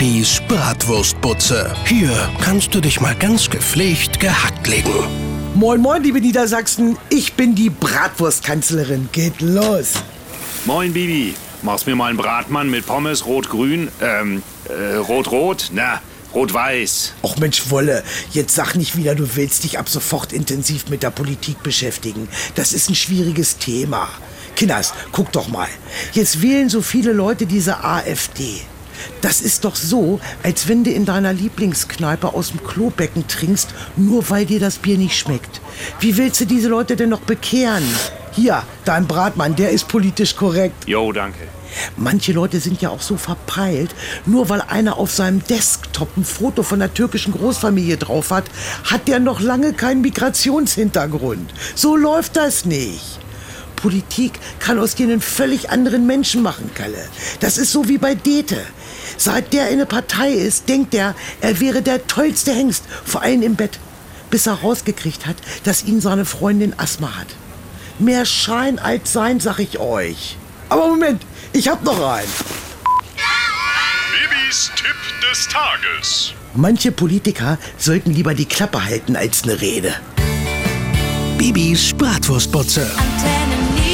Bibis Bratwurstbutze. Hier kannst du dich mal ganz gepflegt gehackt legen. Moin, moin, liebe Niedersachsen. Ich bin die Bratwurstkanzlerin. Geht los. Moin, Bibi. Machst mir mal einen Bratmann mit Pommes rot-grün, ähm, äh, rot-rot? Na, rot-weiß. Och Mensch, Wolle, jetzt sag nicht wieder, du willst dich ab sofort intensiv mit der Politik beschäftigen. Das ist ein schwieriges Thema. Kinders, guck doch mal. Jetzt wählen so viele Leute diese AfD. Das ist doch so, als wenn du in deiner Lieblingskneipe aus dem Klobecken trinkst, nur weil dir das Bier nicht schmeckt. Wie willst du diese Leute denn noch bekehren? Hier, dein Bratmann, der ist politisch korrekt. Jo, danke. Manche Leute sind ja auch so verpeilt, nur weil einer auf seinem Desktop ein Foto von der türkischen Großfamilie drauf hat, hat der noch lange keinen Migrationshintergrund. So läuft das nicht. Politik kann aus dir einen völlig anderen Menschen machen, Kalle. Das ist so wie bei Dete. Seit der in eine Partei ist, denkt er, er wäre der tollste Hengst, vor allem im Bett, bis er rausgekriegt hat, dass ihn seine Freundin Asthma hat. Mehr Schein als Sein, sag ich euch. Aber Moment, ich hab noch einen. Bibis Tipp des Tages. Manche Politiker sollten lieber die Klappe halten als eine Rede. Bibis Bratwurstbutze. Antenne.